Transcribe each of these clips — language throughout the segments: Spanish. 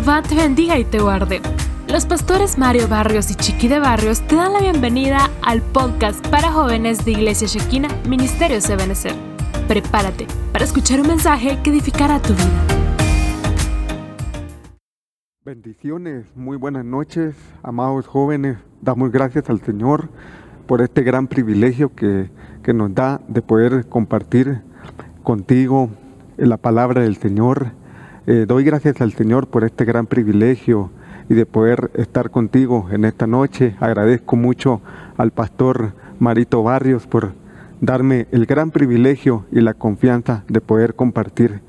Jehová te bendiga y te guarde. Los pastores Mario Barrios y Chiqui de Barrios te dan la bienvenida al podcast para jóvenes de Iglesia Shekina, Ministerio Ebenezer. Prepárate para escuchar un mensaje que edificará tu vida. Bendiciones, muy buenas noches, amados jóvenes. Damos gracias al Señor por este gran privilegio que, que nos da de poder compartir contigo la palabra del Señor eh, doy gracias al Señor por este gran privilegio y de poder estar contigo en esta noche. Agradezco mucho al pastor Marito Barrios por darme el gran privilegio y la confianza de poder compartir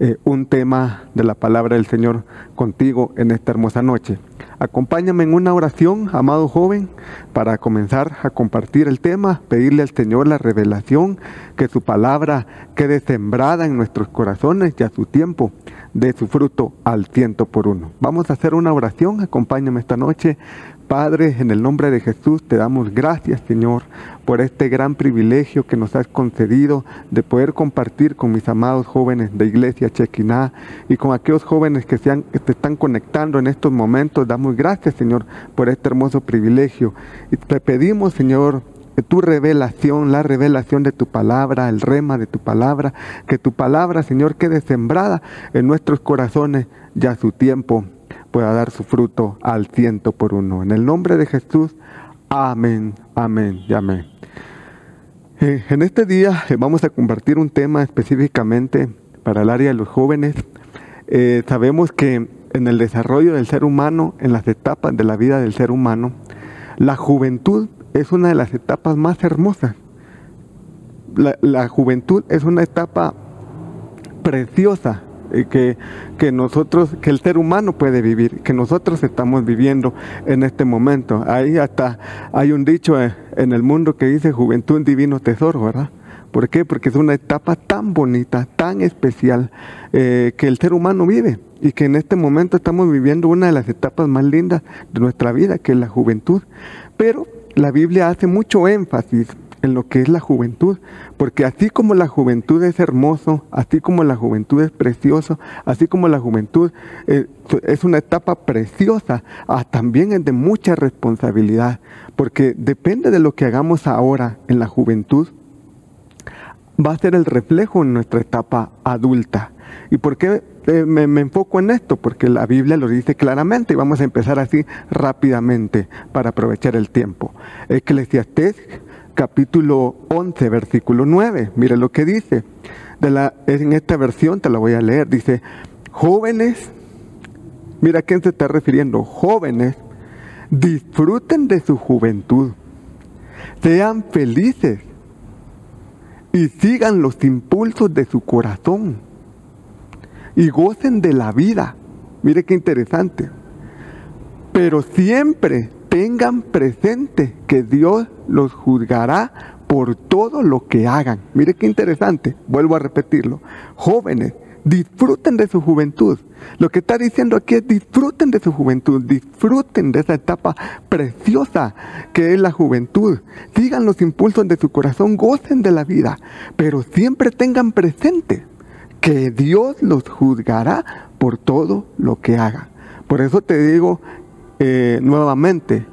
eh, un tema de la palabra del Señor contigo en esta hermosa noche. Acompáñame en una oración, amado joven, para comenzar a compartir el tema, pedirle al Señor la revelación, que su palabra quede sembrada en nuestros corazones y a su tiempo de su fruto al ciento por uno. Vamos a hacer una oración, acompáñame esta noche Padre, en el nombre de Jesús te damos gracias, Señor, por este gran privilegio que nos has concedido de poder compartir con mis amados jóvenes de Iglesia Chequiná y con aquellos jóvenes que se, están conectando en estos momentos. Damos gracias, Señor, por este hermoso privilegio. Y te pedimos, Señor, que tu revelación, la revelación de tu palabra, el rema de tu palabra, que tu palabra, Señor, quede sembrada en nuestros corazones ya su tiempo pueda dar su fruto al ciento por uno. En el nombre de Jesús, amén, amén amén. Eh, en este día eh, vamos a compartir un tema específicamente para el área de los jóvenes. Eh, sabemos que en el desarrollo del ser humano, en las etapas de la vida del ser humano, la juventud es una de las etapas más hermosas. la juventud es una etapa preciosa que, que nosotros, que el ser humano puede vivir, que nosotros estamos viviendo en este momento. Ahí hasta hay un dicho eh, en el mundo que dice juventud divino tesoro, ¿verdad? ¿Por qué? Porque es una etapa tan bonita, tan especial eh, que el ser humano vive y que en este momento estamos viviendo una de las etapas más lindas de nuestra vida, que es la juventud. Pero la Biblia hace mucho énfasis en lo que es la juventud, porque así como la juventud es hermoso, así como la juventud es precioso, así como la juventud eh, es una etapa preciosa, ah, también es de mucha responsabilidad, porque depende de lo que hagamos ahora en la juventud, va a ser el reflejo en nuestra etapa adulta. ¿Y por qué eh, me, enfoco en esto? Porque la Biblia lo dice claramente y vamos a empezar así rápidamente para aprovechar el tiempo. Eclesiastés capítulo 11, versículo 9. Mire lo que dice. En esta versión te la voy a leer. Dice, jóvenes, mira a quién se está refiriendo, jóvenes, disfruten de su juventud, sean felices y sigan los impulsos de su corazón y gocen de la vida. Mire qué interesante. Pero siempre tengan presente que Dios los juzgará por todo lo que hagan. Mire qué interesante, vuelvo a repetirlo. Jóvenes, disfruten de su juventud. Lo que está diciendo aquí es disfruten de su juventud, disfruten de esa etapa preciosa que es la juventud. Sigan los impulsos de su corazón, gocen de la vida, pero siempre tengan presente que Dios los juzgará por todo lo que hagan. Por eso te digo eh, nuevamente,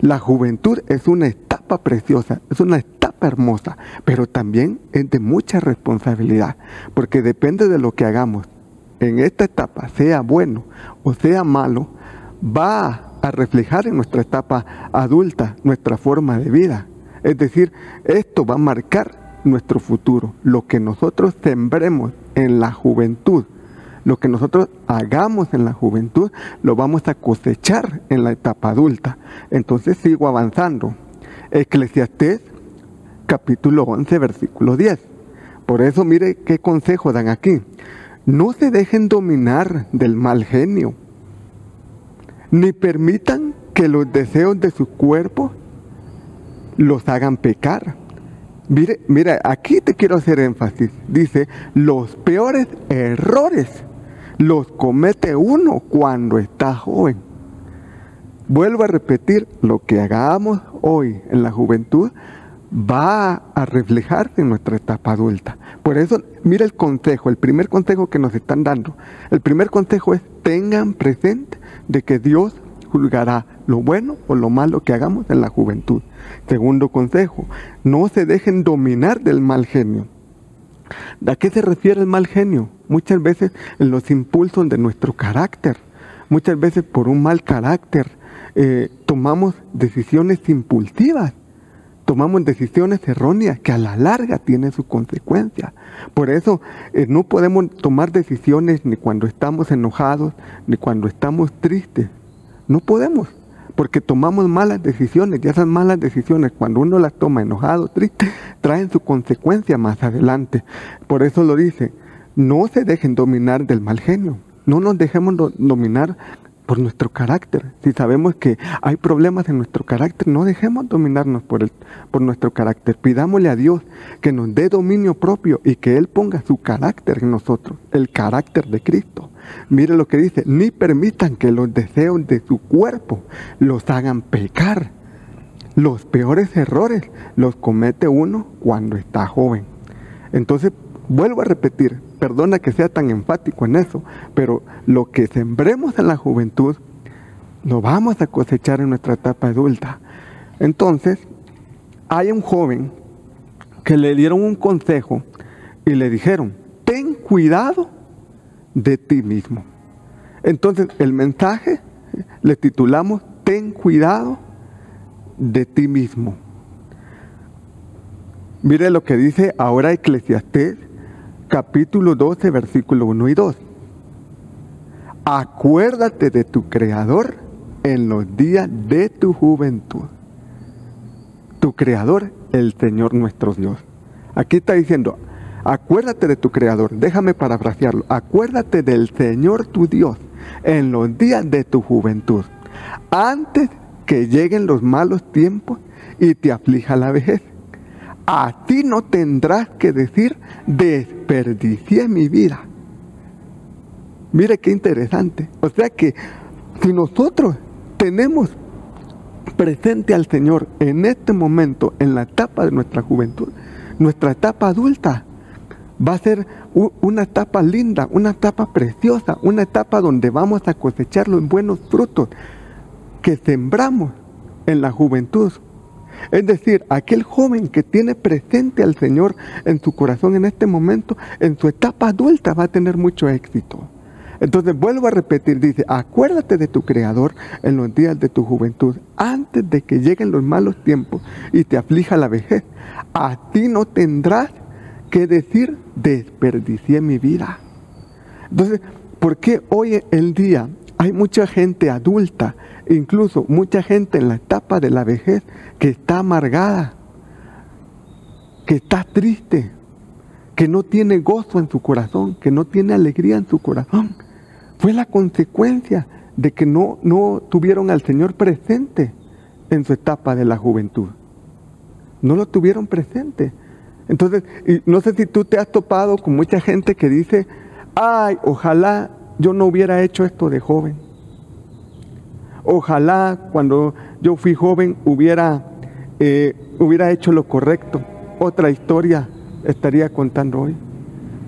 la juventud es una etapa preciosa, es una etapa hermosa, pero también es de mucha responsabilidad, porque depende de lo que hagamos en esta etapa, sea bueno o sea malo, va a reflejar en nuestra etapa adulta nuestra forma de vida. Es decir, esto va a marcar nuestro futuro, lo que nosotros sembremos en la juventud lo que nosotros hagamos en la juventud lo vamos a cosechar en la etapa adulta. Entonces sigo avanzando. Eclesiastés capítulo 11 versículo 10. Por eso mire qué consejo dan aquí. No se dejen dominar del mal genio, ni permitan que los deseos de su cuerpo los hagan pecar. Mire, mire, aquí te quiero hacer énfasis. Dice, los peores errores los comete uno cuando está joven. Vuelvo a repetir, lo que hagamos hoy en la juventud va a reflejarse en nuestra etapa adulta. Por eso, mira el consejo, el primer consejo que nos están dando. El primer consejo es tengan presente de que Dios juzgará lo bueno o lo malo que hagamos en la juventud. Segundo consejo, no se dejen dominar del mal genio. ¿A qué se refiere el mal genio? Muchas veces en los impulsos de nuestro carácter. Muchas veces por un mal carácter eh, tomamos decisiones impulsivas tomamos decisiones erróneas que a la larga tienen su consecuencia. Por eso eh, no podemos tomar decisiones ni cuando estamos enojados, ni cuando estamos tristes. No podemos, porque tomamos malas decisiones y esas malas decisiones, cuando uno las toma enojado, triste, traen su consecuencia más adelante. Por eso lo dice, no se dejen dominar del mal genio. No nos dejemos dominar por nuestro carácter. Si sabemos que hay problemas en nuestro carácter, no dejemos dominarnos por, el, por nuestro carácter. Pidámosle a Dios que nos dé dominio propio y que Él ponga su carácter en nosotros, el carácter de Cristo. Mire lo que dice, ni permitan que los deseos de su cuerpo los hagan pecar. Los peores errores los comete uno cuando está joven. Entonces, vuelvo a repetir, perdona que sea tan enfático en eso, pero lo que sembremos en la juventud, lo vamos a cosechar en nuestra etapa adulta. Entonces, hay un joven que le dieron un consejo y le dijeron, ten cuidado de ti mismo. Entonces, el mensaje le titulamos, ten cuidado de ti mismo. Mire lo que dice ahora Eclesiastés capítulo 12, versículo 1 y 2. Acuérdate de tu Creador en los días de tu juventud. Tu Creador, el Señor nuestro Dios. Aquí está diciendo, acuérdate de tu Creador. Déjame parafrasearlo. Acuérdate del Señor tu Dios en los días de tu juventud. Antes que lleguen los malos tiempos y te aflija la vejez a ti no tendrás que decir, desperdicié mi vida. Mire qué interesante. O sea que si nosotros tenemos presente al Señor en este momento, en la etapa de nuestra juventud, nuestra etapa adulta, va a ser una etapa linda, una etapa preciosa, una etapa donde vamos a cosechar los buenos frutos que sembramos en la juventud es decir, aquel joven que tiene presente al Señor en su corazón en este momento, en su etapa adulta va a tener mucho éxito. Entonces vuelvo a repetir, dice, acuérdate de tu Creador en los días de tu juventud, antes de que lleguen los malos tiempos y te aflija la vejez. A ti no tendrás que decir, desperdicié mi vida. Entonces, ¿por qué hoy el día hay mucha gente adulta incluso mucha gente en la etapa de la vejez que está amargada, que está triste, que no tiene gozo en su corazón, que no tiene alegría en su corazón. Fue la consecuencia de que no, no tuvieron al Señor presente en su etapa de la juventud. No lo tuvieron presente. Entonces, no sé si tú te has topado con mucha gente que dice, ay, ojalá yo no hubiera hecho esto de joven Ojalá cuando yo fui joven hubiera, eh, hubiera hecho lo correcto. Otra historia estaría contando hoy.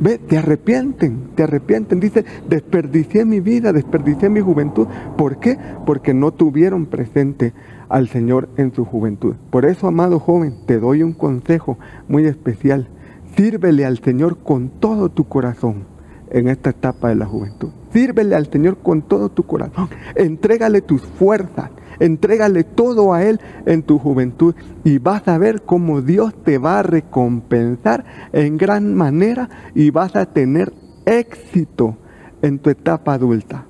Ve, te arrepienten, te arrepienten. Dice, desperdicié mi vida, desperdicié mi juventud. ¿Por qué? Porque no tuvieron presente al Señor en su juventud. Por eso, amado joven, te doy un consejo muy especial. Sírvele al Señor con todo tu corazón en esta etapa de la juventud. Sírvele al Señor con todo tu corazón. Entrégale tus fuerzas. Entrégale todo a Él en tu juventud y vas a ver cómo Dios te va a recompensar en gran manera y vas a tener éxito en tu etapa adulta.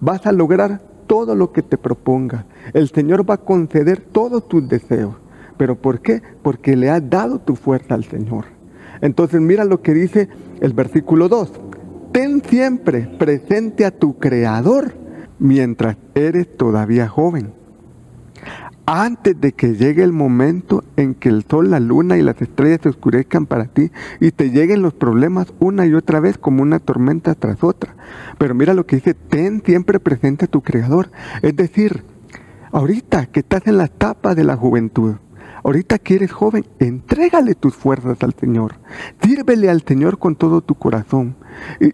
Vas a lograr todo lo que te propongas. El Señor va a conceder todos tus deseos. ¿Pero por qué? Porque le has dado tu fuerza al Señor. Entonces mira lo que dice el versículo 2 ten siempre presente a tu Creador mientras eres todavía joven. Antes de que llegue el momento en que el sol, la luna y las estrellas se oscurezcan para ti y te lleguen los problemas una y otra vez como una tormenta tras otra. Pero mira lo que dice, ten siempre presente a tu Creador. Es decir, ahorita que estás en la etapa de la juventud, Ahorita que eres joven, entrégale tus fuerzas al Señor. Sírvele al Señor con todo tu corazón.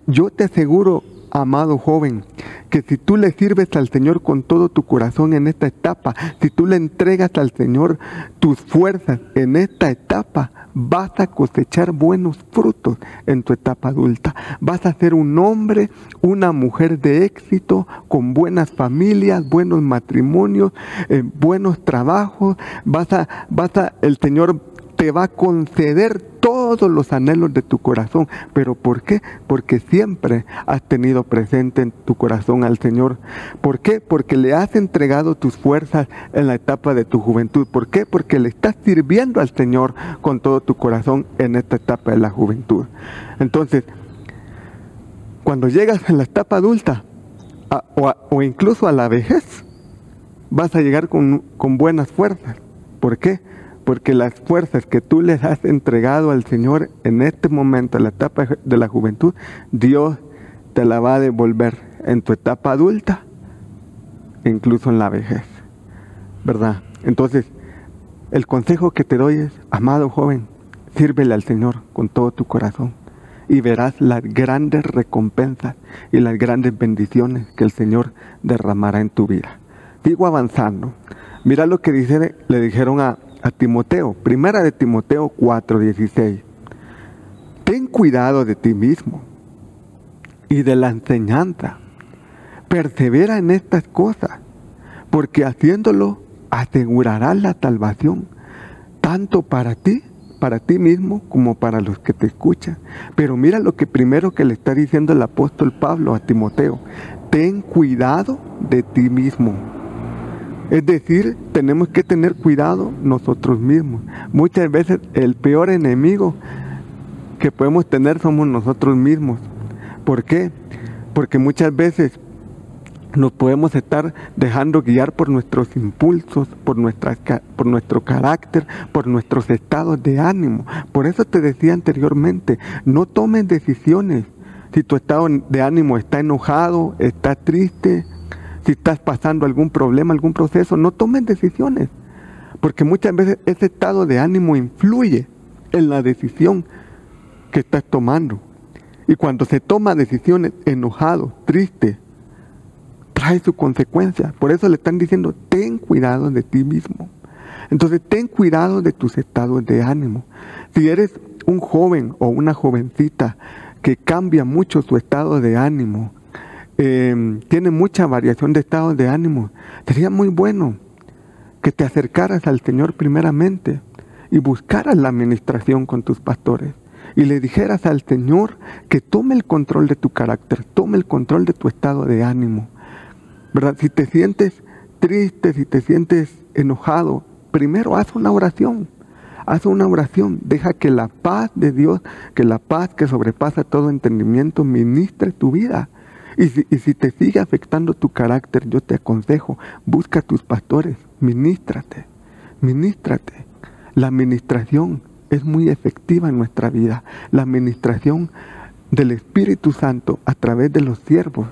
Yo te aseguro, amado joven, que si tú le sirves al Señor con todo tu corazón en esta etapa, si tú le entregas al Señor tus fuerzas en esta etapa, vas a cosechar buenos frutos en tu etapa adulta. Vas a ser un hombre, una mujer de éxito, con buenas familias, buenos matrimonios, eh, buenos trabajos. Vas a, vas a, el Señor te va a conceder todos los anhelos de tu corazón. ¿Pero por qué? Porque siempre has tenido presente en tu corazón al Señor. ¿Por qué? Porque le has entregado tus fuerzas en la etapa de tu juventud. ¿Por qué? Porque le estás sirviendo al Señor con todo tu corazón en esta etapa de la juventud. Entonces, cuando llegas en la etapa adulta o, incluso a la vejez, vas a llegar con, con buenas fuerzas. ¿Por qué? Porque las fuerzas que tú les has entregado al Señor en este momento, en la etapa de la juventud, Dios te la va a devolver en tu etapa adulta, incluso en la vejez, ¿verdad? Entonces, el consejo que te doy es, amado joven, sírvele al Señor con todo tu corazón y verás las grandes recompensas y las grandes bendiciones que el Señor derramará en tu vida. Sigo avanzando. Mira lo que dice, le dijeron a, a Timoteo, primera de Timoteo 4:16. Ten cuidado de ti mismo y de la enseñanza. Persevera en estas cosas, porque haciéndolo asegurarás la salvación, tanto para ti, para ti mismo, como para los que te escuchan. Pero mira lo que primero que le está diciendo el apóstol Pablo a Timoteo. Ten cuidado de ti mismo es decir, tenemos que tener cuidado nosotros mismos. Muchas veces el peor enemigo que podemos tener somos nosotros mismos. ¿Por qué? Porque muchas veces nos podemos estar dejando guiar por nuestros impulsos, por, por nuestro carácter, por nuestros estados de ánimo. Por eso te decía anteriormente, no tomes decisiones. Si tu estado de ánimo está enojado, está triste, si estás pasando algún problema, algún proceso, no tomes decisiones. Porque muchas veces ese estado de ánimo influye en la decisión que estás tomando. Y cuando se toma decisiones enojado, triste, trae su consecuencia. Por eso le están diciendo, ten cuidado de ti mismo. Entonces, ten cuidado de tus estados de ánimo. Si eres un joven o una jovencita que cambia mucho su estado de ánimo, Em, tiene mucha variación de estados de ánimo. Sería muy bueno que te acercaras al Señor primeramente y buscaras la administración con tus pastores y le dijeras al Señor que tome el control de tu carácter, tome el control de tu estado de ánimo. ¿Verdad? Si te sientes triste, si te sientes enojado, primero haz una oración. Haz una oración, deja que la paz de Dios, que la paz que sobrepasa todo entendimiento, ministre tu vida. Y si, te sigue afectando tu carácter, yo te aconsejo, busca a tus pastores, ministrate, ministrate. La administración es muy efectiva en nuestra vida. La administración del Espíritu Santo a través de los siervos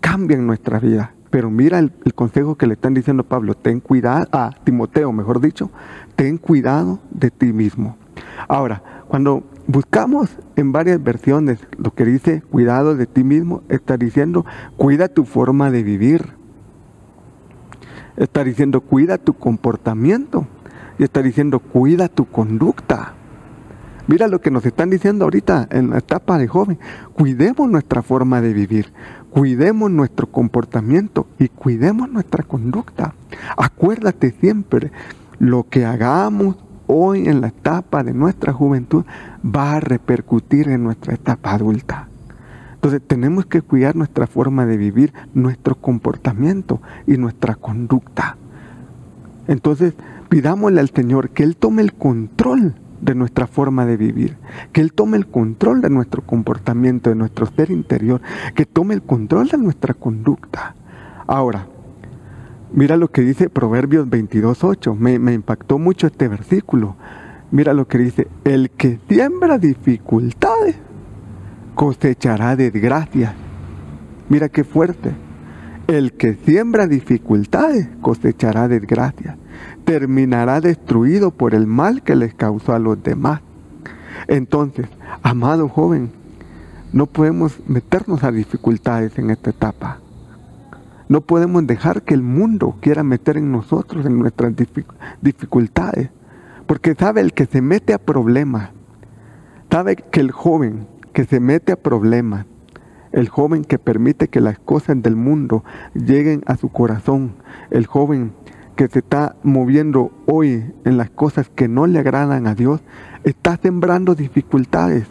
cambia en nuestra vida. Pero mira el, el, consejo que le están diciendo Pablo, ten cuidado, a Timoteo, mejor dicho, ten cuidado de ti mismo. Ahora, cuando buscamos en varias versiones lo que dice cuidado de ti mismo, está diciendo cuida tu forma de vivir. Está diciendo cuida tu comportamiento. Y está diciendo cuida tu conducta. Mira lo que nos están diciendo ahorita en la etapa de joven. Cuidemos nuestra forma de vivir, cuidemos nuestro comportamiento y cuidemos nuestra conducta. Acuérdate siempre, lo que hagamos, hoy en la etapa de nuestra juventud va a repercutir en nuestra etapa adulta. Entonces tenemos que cuidar nuestra forma de vivir, nuestro comportamiento y nuestra conducta. Entonces pidámosle al Señor que Él tome el control de nuestra forma de vivir, que Él tome el control de nuestro comportamiento, de nuestro ser interior, que tome el control de nuestra conducta. Ahora, Mira lo que dice Proverbios 22.8. Me, me impactó mucho este versículo. Mira lo que dice. El que siembra dificultades cosechará desgracias. Mira qué fuerte. El que siembra dificultades cosechará desgracia. Terminará destruido por el mal que les causó a los demás. Entonces, amado joven, no podemos meternos a dificultades en esta etapa. No podemos dejar que el mundo quiera meter en nosotros, en nuestras dificultades. Porque sabe el que se mete a problemas, sabe que el joven que se mete a problemas, el joven que permite que las cosas del mundo lleguen a su corazón, el joven que se está moviendo hoy en las cosas que no le agradan a Dios, está sembrando dificultades.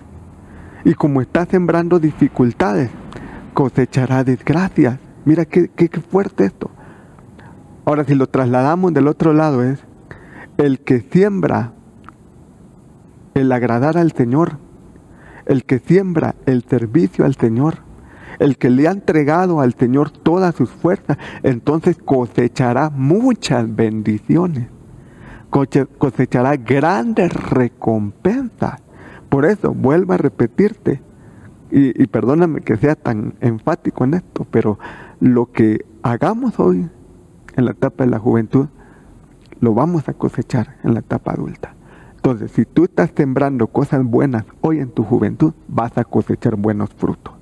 Y como está sembrando dificultades, cosechará desgracias. Mira qué, qué, fuerte esto. Ahora, si lo trasladamos del otro lado, es el que siembra el agradar al Señor, el que siembra el servicio al Señor, el que le ha entregado al Señor todas sus fuerzas, entonces cosechará muchas bendiciones, cosechará grandes recompensas. Por eso, vuelvo a repetirte, y, perdóname que sea tan enfático en esto, pero lo que hagamos hoy en la etapa de la juventud, lo vamos a cosechar en la etapa adulta. Entonces, si tú estás sembrando cosas buenas hoy en tu juventud, vas a cosechar buenos frutos.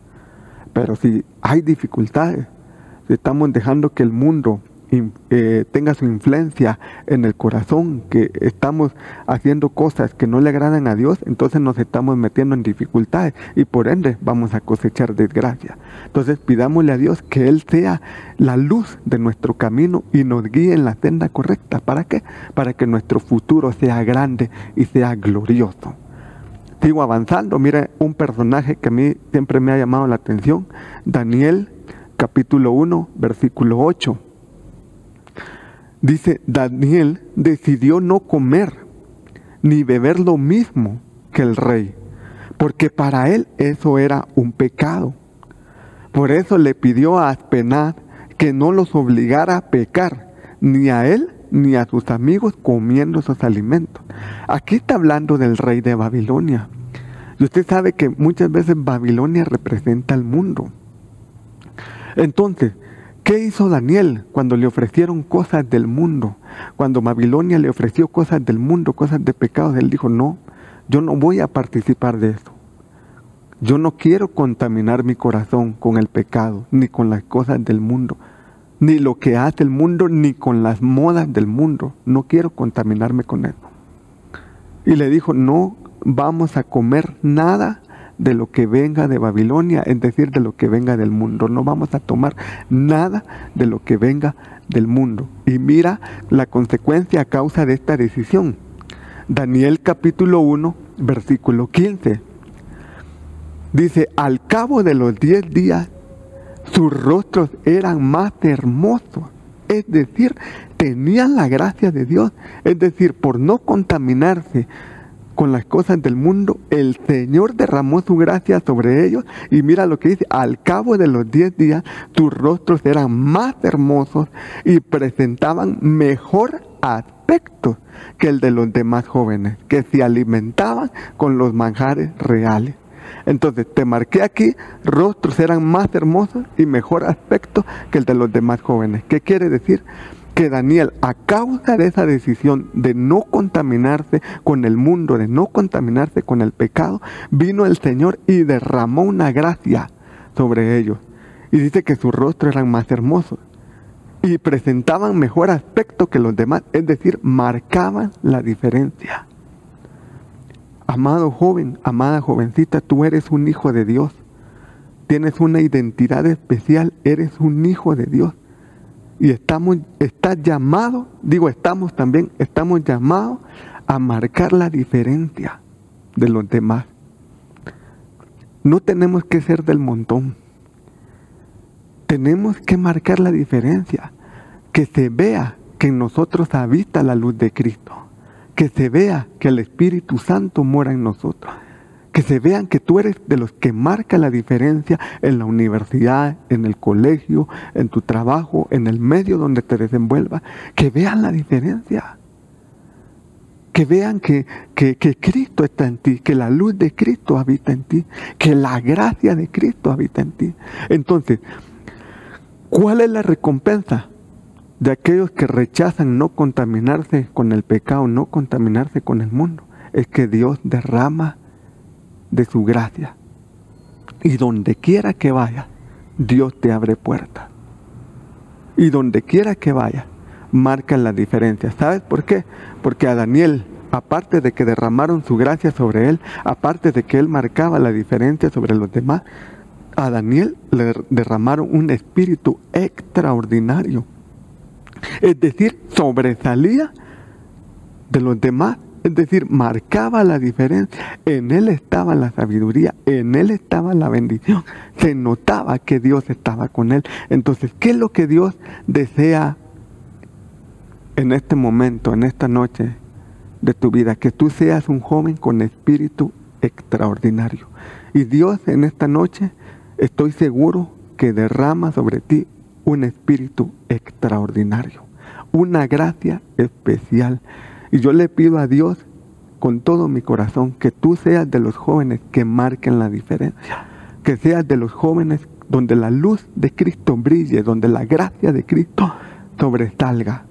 Pero si hay dificultades, si estamos dejando que el mundo eh, tenga su influencia en el corazón, que estamos haciendo cosas que no le agradan a Dios, entonces nos estamos metiendo en dificultades y por ende vamos a cosechar desgracia. Entonces pidámosle a Dios que Él sea la luz de nuestro camino y nos guíe en la senda correcta. ¿Para qué? Para que nuestro futuro sea grande y sea glorioso. Sigo avanzando, mira un personaje que a mí siempre me ha llamado la atención, Daniel capítulo 1, versículo 8 Dice, Daniel decidió no comer ni beber lo mismo que el rey, porque para él eso era un pecado. Por eso le pidió a Aspenad que no los obligara a pecar, ni a él ni a sus amigos comiendo esos alimentos. Aquí está hablando del rey de Babilonia. Y usted sabe que muchas veces Babilonia representa al mundo. Entonces, ¿Qué hizo Daniel cuando le ofrecieron cosas del mundo? Cuando Babilonia le ofreció cosas del mundo, cosas de pecados, él dijo, no, yo no voy a participar de eso. Yo no quiero contaminar mi corazón con el pecado, ni con las cosas del mundo, ni lo que hace el mundo, ni con las modas del mundo. No quiero contaminarme con eso. Y le dijo, no vamos a comer nada de lo que venga de Babilonia, es decir, de lo que venga del mundo. No vamos a tomar nada de lo que venga del mundo. Y mira la consecuencia a causa de esta decisión. Daniel capítulo 1, versículo 15. Dice, al cabo de los diez días, sus rostros eran más hermosos. Es decir, tenían la gracia de Dios. Es decir, por no contaminarse con las cosas del mundo, el Señor derramó su gracia sobre ellos y mira lo que dice, al cabo de los diez días tus rostros eran más hermosos y presentaban mejor aspecto que el de los demás jóvenes, que se alimentaban con los manjares reales. Entonces, te marqué aquí, rostros eran más hermosos y mejor aspecto que el de los demás jóvenes. ¿Qué quiere decir? Que Daniel, a causa de esa decisión de no contaminarse con el mundo, de no contaminarse con el pecado, vino el Señor y derramó una gracia sobre ellos. Y dice que sus rostros eran más hermosos y presentaban mejor aspecto que los demás, es decir, marcaban la diferencia. Amado joven, amada jovencita, tú eres un hijo de Dios. Tienes una identidad especial, eres un hijo de Dios y estamos, está llamado, digo estamos también, estamos llamados a marcar la diferencia de los demás. No tenemos que ser del montón. Tenemos que marcar la diferencia. Que se vea que en nosotros habita la luz de Cristo. Que se vea que el Espíritu Santo mora en nosotros que se vean que tú eres de los que marca la diferencia en la universidad, en el colegio, en tu trabajo, en el medio donde te desenvuelvas, que vean la diferencia. Que vean que, que, que, Cristo está en ti, que la luz de Cristo habita en ti, que la gracia de Cristo habita en ti. Entonces, ¿Cuál es la recompensa de aquellos que rechazan no contaminarse con el pecado, no contaminarse con el mundo? Es que Dios derrama de su gracia. Y donde quiera que vaya, Dios te abre puertas. Y donde quiera que vaya, marcan la diferencia. ¿Sabes por qué? Porque a Daniel, aparte de que derramaron su gracia sobre él, aparte de que él marcaba la diferencia sobre los demás, a Daniel le derramaron un espíritu extraordinario. Es decir, sobresalía de los demás. Es decir, marcaba la diferencia. En él estaba la sabiduría, en él estaba la bendición. Se notaba que Dios estaba con él. Entonces, ¿qué es lo que Dios desea en este momento, en esta noche de tu vida? Que tú seas un joven con espíritu extraordinario. Y Dios en esta noche estoy seguro que derrama sobre ti un espíritu extraordinario, una gracia especial. Y yo le pido a Dios con todo mi corazón que tú seas de los jóvenes que marquen la diferencia, que seas de los jóvenes donde la luz de Cristo brille, donde la gracia de Cristo sobresalga.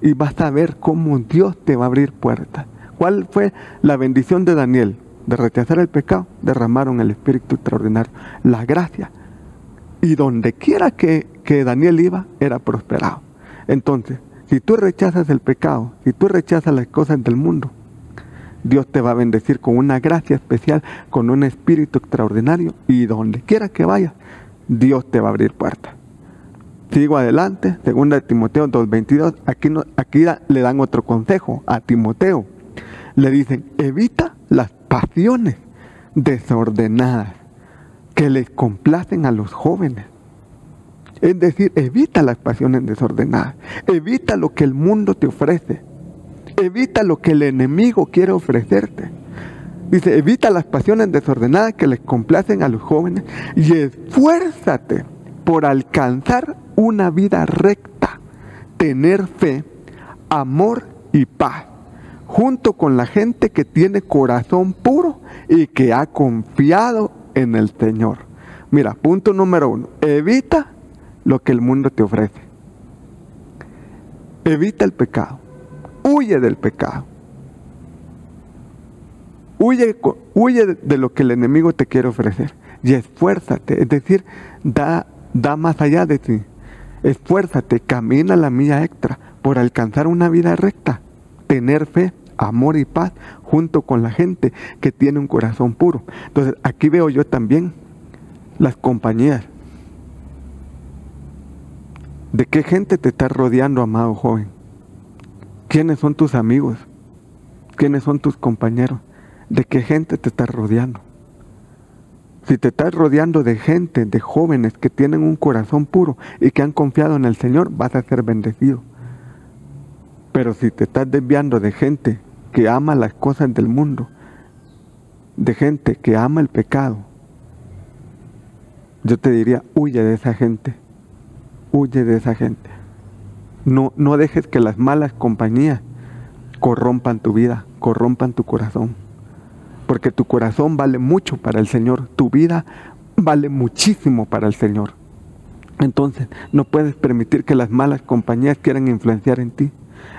Y vas a ver cómo Dios te va a abrir puertas. ¿Cuál fue la bendición de Daniel? de rechazar el pecado, derramaron el Espíritu extraordinario, la gracia. Y donde quiera que, que Daniel iba, era prosperado. Entonces, si tú rechazas el pecado, si tú rechazas las cosas del mundo, Dios te va a bendecir con una gracia especial, con un espíritu extraordinario y donde quiera que vayas, Dios te va a abrir puertas. Sigo adelante, segunda de Timoteo 2.22, aquí, aquí le dan otro consejo a Timoteo. Le dicen, evita las pasiones desordenadas que les complacen a los jóvenes. Es decir, evita las pasiones desordenadas, evita lo que el mundo te ofrece, evita lo que el enemigo quiere ofrecerte. Dice, evita las pasiones desordenadas que les complacen a los jóvenes y esfuérzate por alcanzar una vida recta, tener fe, amor y paz junto con la gente que tiene corazón puro y que ha confiado en el Señor. Mira, punto número uno, evita lo que el mundo te ofrece. Evita el pecado. Huye del pecado. Huye, huye de lo que el enemigo te quiere ofrecer. Y esfuérzate. Es decir, da, da más allá de ti. Esfuérzate, camina la milla extra por alcanzar una vida recta tener fe, amor y paz junto con la gente que tiene un corazón puro. Entonces, aquí veo yo también las compañías. ¿De qué gente te estás rodeando, amado joven? ¿Quiénes son tus amigos? ¿Quiénes son tus compañeros? ¿De qué gente te estás rodeando? Si te estás rodeando de gente, de jóvenes que tienen un corazón puro y que han confiado en el Señor, vas a ser bendecido. Pero si te estás desviando de gente que ama las cosas del mundo, de gente que ama el pecado, yo te diría, huye de esa gente, huye de esa gente. No, no dejes que las malas compañías corrompan tu vida, corrompan tu corazón. Porque tu corazón vale mucho para el Señor, tu vida vale muchísimo para el Señor. Entonces, no puedes permitir que las malas compañías quieran influenciar en ti.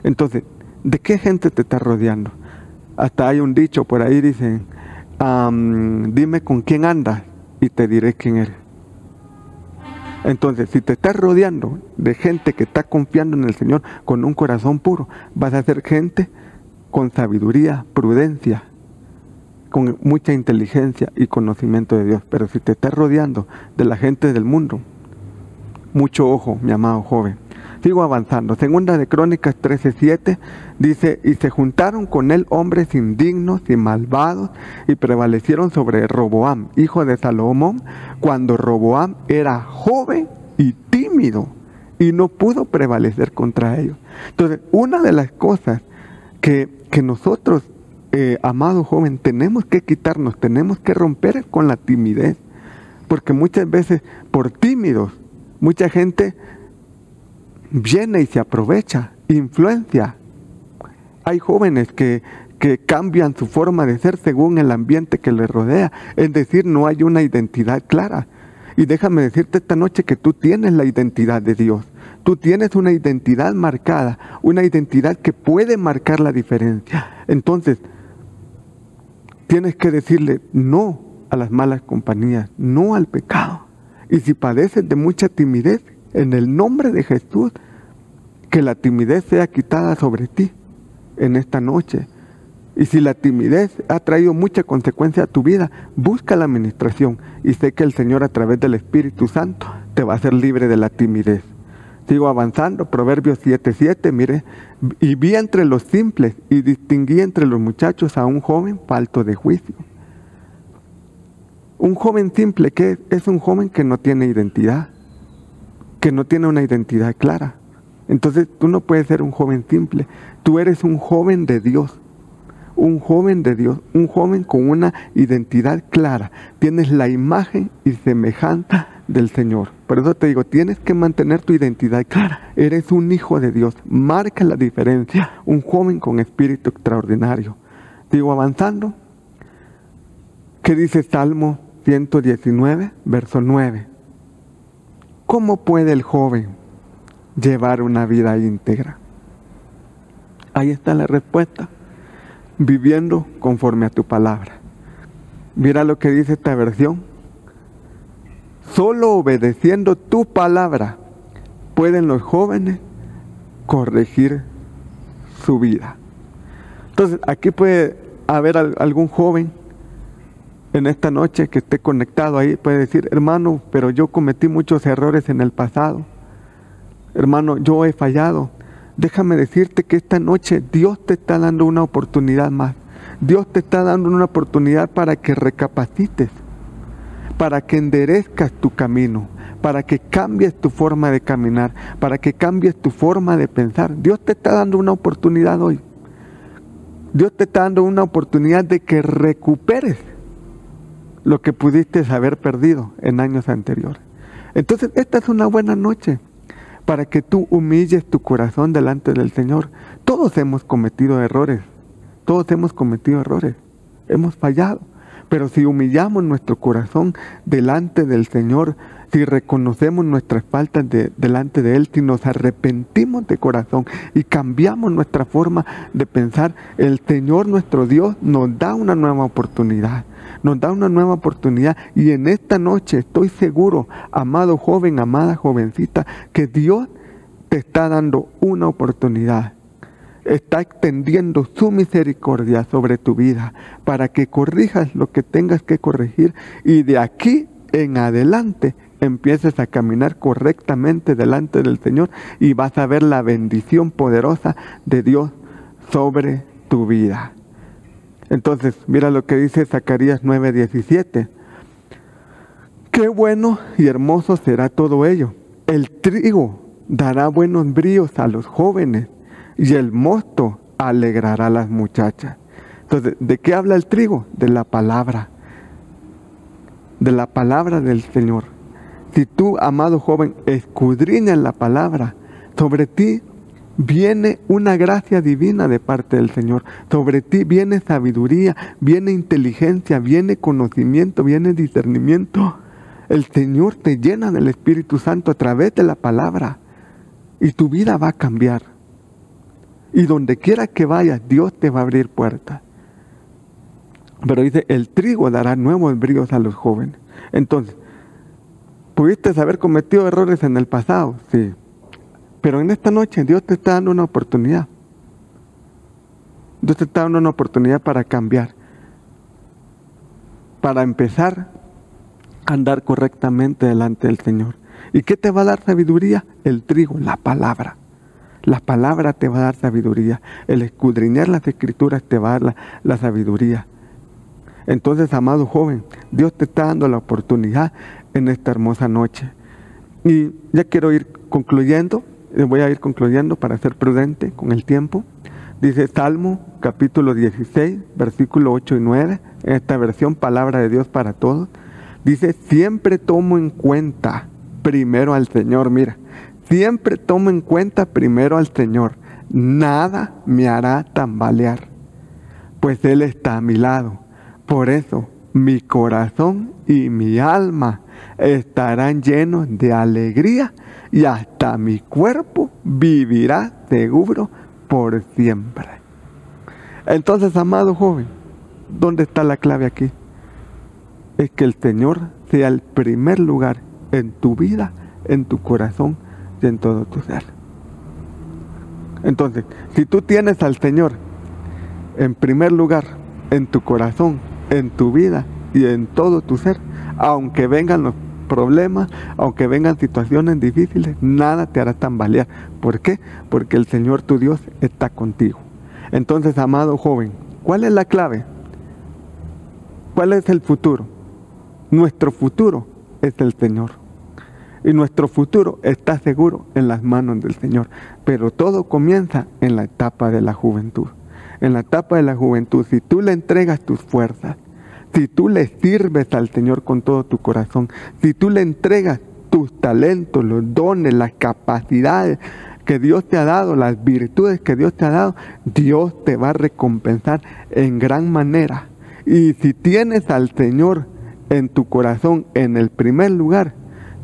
Entonces, ¿de qué gente te está rodeando? Hasta hay un dicho por ahí, dicen, dime con quién andas y te diré quién eres. Entonces, si te estás rodeando de gente que está confiando en el Señor con un corazón puro, vas a ser gente con sabiduría, prudencia, con mucha inteligencia y conocimiento de Dios. Pero si te estás rodeando de la gente del mundo, mucho ojo, mi amado joven. Sigo avanzando. Segunda de Crónicas 13:7 dice, y se juntaron con él hombres indignos y malvados y prevalecieron sobre Roboam, hijo de Salomón, cuando Roboam era joven y tímido y no pudo prevalecer contra ellos. Entonces, una de las cosas que, que nosotros, eh, amado joven, tenemos que quitarnos, tenemos que romper con la timidez, porque muchas veces por tímidos, mucha gente viene y se aprovecha, influencia. Hay jóvenes que, que cambian su forma de ser según el ambiente que les rodea, es decir, no hay una identidad clara. Y déjame decirte esta noche que tú tienes la identidad de Dios. Tú tienes una identidad marcada, una identidad que puede marcar la diferencia. Entonces, tienes que decirle no a las malas compañías, no al pecado. Y si padeces de mucha timidez, en el nombre de Jesús, que la timidez sea quitada sobre ti en esta noche. Y si la timidez ha traído mucha consecuencia a tu vida, busca la administración y sé que el Señor a través del Espíritu Santo te va a hacer libre de la timidez. Sigo avanzando, Proverbios 7:7, mire, y vi entre los simples y distinguí entre los muchachos a un joven falto de juicio. Un joven simple que es un joven que no tiene identidad, que no tiene una identidad clara. Entonces tú no puedes ser un joven simple, tú eres un joven de Dios, un joven de Dios, un joven con una identidad clara. Tienes la imagen y semejanza del Señor. Por eso te digo, tienes que mantener tu identidad clara. Eres un hijo de Dios. Marca la diferencia. Un joven con espíritu extraordinario. Digo, avanzando. ¿Qué dice Salmo 119, verso 9? ¿Cómo puede el joven llevar una vida íntegra? Ahí está la respuesta. Viviendo conforme a tu palabra. Mira lo que dice esta versión. Solo obedeciendo tu palabra pueden los jóvenes corregir su vida. Entonces, aquí puede haber algún joven en esta noche que esté conectado ahí, puede decir, hermano, pero yo cometí muchos errores en el pasado. Hermano, yo he fallado. Déjame decirte que esta noche Dios te está dando una oportunidad más. Dios te está dando una oportunidad para que recapacites para que enderezcas tu camino, para que cambies tu forma de caminar, para que cambies tu forma de pensar. Dios te está dando una oportunidad hoy. Dios te está dando una oportunidad de que recuperes lo que pudiste haber perdido en años anteriores. Entonces, esta es una buena noche para que tú humilles tu corazón delante del Señor. Todos hemos cometido errores, todos hemos cometido errores, hemos fallado. Pero si humillamos nuestro corazón delante del Señor, si reconocemos nuestras faltas delante de Él, si nos arrepentimos de corazón y cambiamos nuestra forma de pensar, el Señor nuestro Dios nos da una nueva oportunidad. Nos da una nueva oportunidad y en esta noche estoy seguro, amado joven, amada jovencita, que Dios te está dando una oportunidad está extendiendo su misericordia sobre tu vida para que corrijas lo que tengas que corregir y de aquí en adelante empieces a caminar correctamente delante del Señor y vas a ver la bendición poderosa de Dios sobre tu vida. Entonces, mira lo que dice Zacarías 9:17. Qué bueno y hermoso será todo ello. El trigo dará buenos bríos a los jóvenes y el mosto alegrará a las muchachas. Entonces, ¿de qué habla el trigo? De la palabra. De la palabra del Señor. Si tú, amado joven, escudriñas la palabra, sobre ti viene una gracia divina de parte del Señor. Sobre ti viene sabiduría, viene inteligencia, viene conocimiento, viene discernimiento. El Señor te llena del Espíritu Santo a través de la palabra y tu vida va a cambiar. Y donde quiera que vayas, Dios te va a abrir puertas. Pero dice, el trigo dará nuevos bríos a los jóvenes. Entonces, pudiste haber cometido errores en el pasado, sí. Pero en esta noche Dios te está dando una oportunidad. Dios te está dando una oportunidad para cambiar. Para empezar a andar correctamente delante del Señor. ¿Y qué te va a dar sabiduría? El trigo, la palabra. La palabra te va a dar sabiduría. El escudriñar las escrituras te va a dar la, sabiduría. Entonces, amado joven, Dios te está dando la oportunidad en esta hermosa noche. Y ya quiero ir concluyendo, voy a ir concluyendo para ser prudente con el tiempo. Dice Salmo capítulo 16, versículo 8 y 9, en esta versión Palabra de Dios para todos. Dice, siempre tomo en cuenta primero al Señor, mira, Siempre tomo en cuenta primero al Señor. Nada me hará tambalear, pues Él está a mi lado. Por eso mi corazón y mi alma estarán llenos de alegría y hasta mi cuerpo vivirá seguro por siempre. Entonces, amado joven, ¿dónde está la clave aquí? Es que el Señor sea el primer lugar en tu vida, en tu corazón y en todo tu ser. Entonces, si tú tienes al Señor en primer lugar en tu corazón, en tu vida y en todo tu ser, aunque vengan los problemas, aunque vengan situaciones difíciles, nada te hará tambalear. ¿Por qué? Porque el Señor tu Dios está contigo. Entonces, amado joven, ¿cuál es la clave? ¿Cuál es el futuro? Nuestro futuro es el Señor. Y nuestro futuro está seguro en las manos del Señor. Pero todo comienza en la etapa de la juventud. En la etapa de la juventud, si tú le entregas tus fuerzas, si tú le sirves al Señor con todo tu corazón, si tú le entregas tus talentos, los dones, las capacidades que Dios te ha dado, las virtudes que Dios te ha dado, Dios te va a recompensar en gran manera. Y si tienes al Señor en tu corazón en el primer lugar,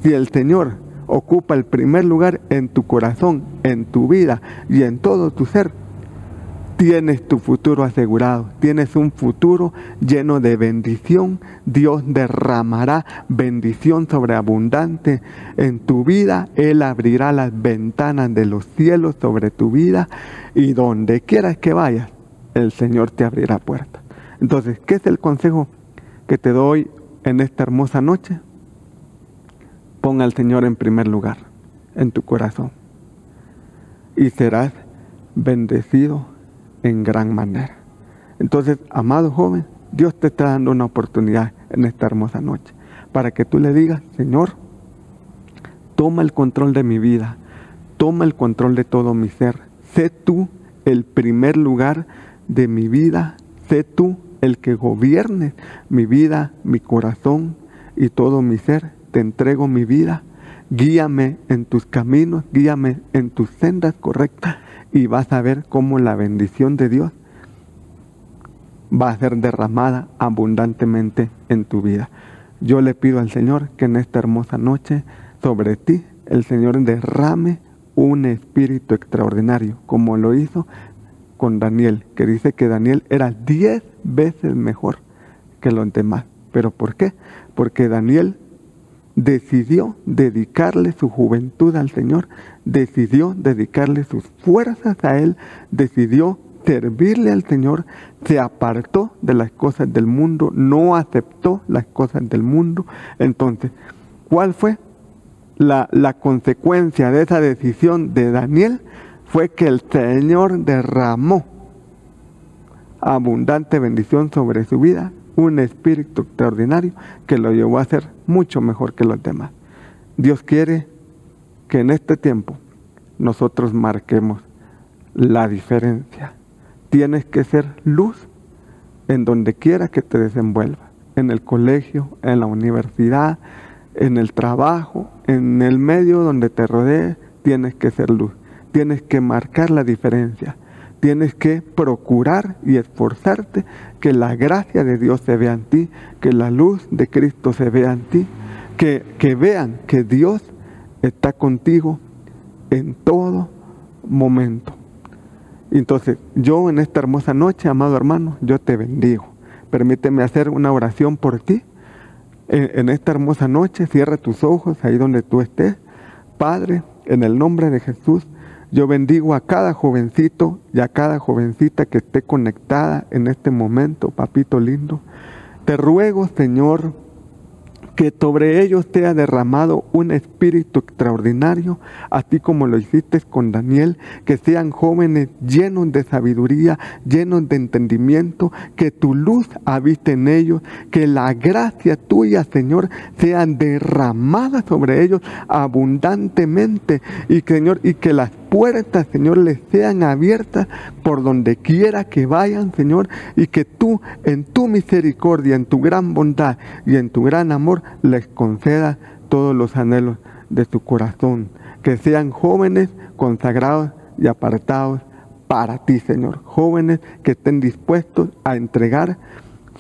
si el Señor ocupa el primer lugar en tu corazón, en tu vida y en todo tu ser, tienes tu futuro asegurado, tienes un futuro lleno de bendición. Dios derramará bendición sobreabundante en tu vida. Él abrirá las ventanas de los cielos sobre tu vida y donde quieras que vayas, el Señor te abrirá puertas. Entonces, ¿qué es el consejo que te doy en esta hermosa noche? Ponga al Señor en primer lugar en tu corazón y serás bendecido en gran manera. Entonces, amado joven, Dios te está dando una oportunidad en esta hermosa noche para que tú le digas, Señor, toma el control de mi vida, toma el control de todo mi ser. Sé tú el primer lugar de mi vida, sé tú el que gobierne mi vida, mi corazón y todo mi ser. Te entrego mi vida, guíame en tus caminos, guíame en tus sendas correctas y vas a ver cómo la bendición de Dios va a ser derramada abundantemente en tu vida. Yo le pido al Señor que en esta hermosa noche sobre ti el Señor derrame un espíritu extraordinario, como lo hizo con Daniel, que dice que Daniel era diez veces mejor que los demás. ¿Pero por qué? Porque Daniel decidió dedicarle su juventud al Señor, decidió dedicarle sus fuerzas a Él, decidió servirle al Señor, se apartó de las cosas del mundo, no aceptó las cosas del mundo. Entonces, ¿cuál fue la, la consecuencia de esa decisión de Daniel? Fue que el Señor derramó abundante bendición sobre su vida un espíritu extraordinario que lo llevó a ser mucho mejor que los demás. Dios quiere que en este tiempo nosotros marquemos la diferencia. Tienes que ser luz en donde quiera que te desenvuelvas, en el colegio, en la universidad, en el trabajo, en el medio donde te rodees, tienes que ser luz. Tienes que marcar la diferencia tienes que procurar y esforzarte que la gracia de Dios se vea en ti, que la luz de Cristo se vea en ti, que, que vean que Dios está contigo en todo momento. Entonces, yo en esta hermosa noche, amado hermano, yo te bendigo. Permíteme hacer una oración por ti. En, en, esta hermosa noche, cierra tus ojos ahí donde tú estés. Padre, en el nombre de Jesús, yo bendigo a cada jovencito y a cada jovencita que esté conectada en este momento, papito lindo. Te ruego, Señor, que sobre ellos te ha derramado un espíritu extraordinario, así como lo hiciste con Daniel, que sean jóvenes llenos de sabiduría, llenos de entendimiento, que tu luz habite en ellos, que la gracia tuya, Señor, sea derramada sobre ellos abundantemente y Señor, y que las puertas, Señor, les sean abiertas por donde quiera que vayan, Señor, y que tú, en tu misericordia, en tu gran bondad y en tu gran amor, les conceda todos los anhelos de su corazón. Que sean jóvenes consagrados y apartados para ti, Señor. Jóvenes que estén dispuestos a entregar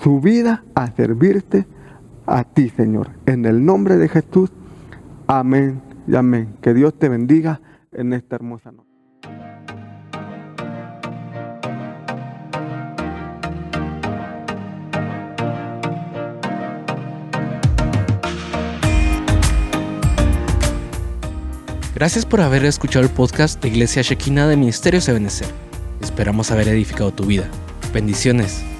su vida a servirte a ti, Señor. En el nombre de Jesús, amén y amén. Que Dios te bendiga en esta hermosa noche. Gracias por haber escuchado el podcast de Iglesia Shekina de Ministerios Ebenezer. Esperamos haber edificado tu vida. Bendiciones.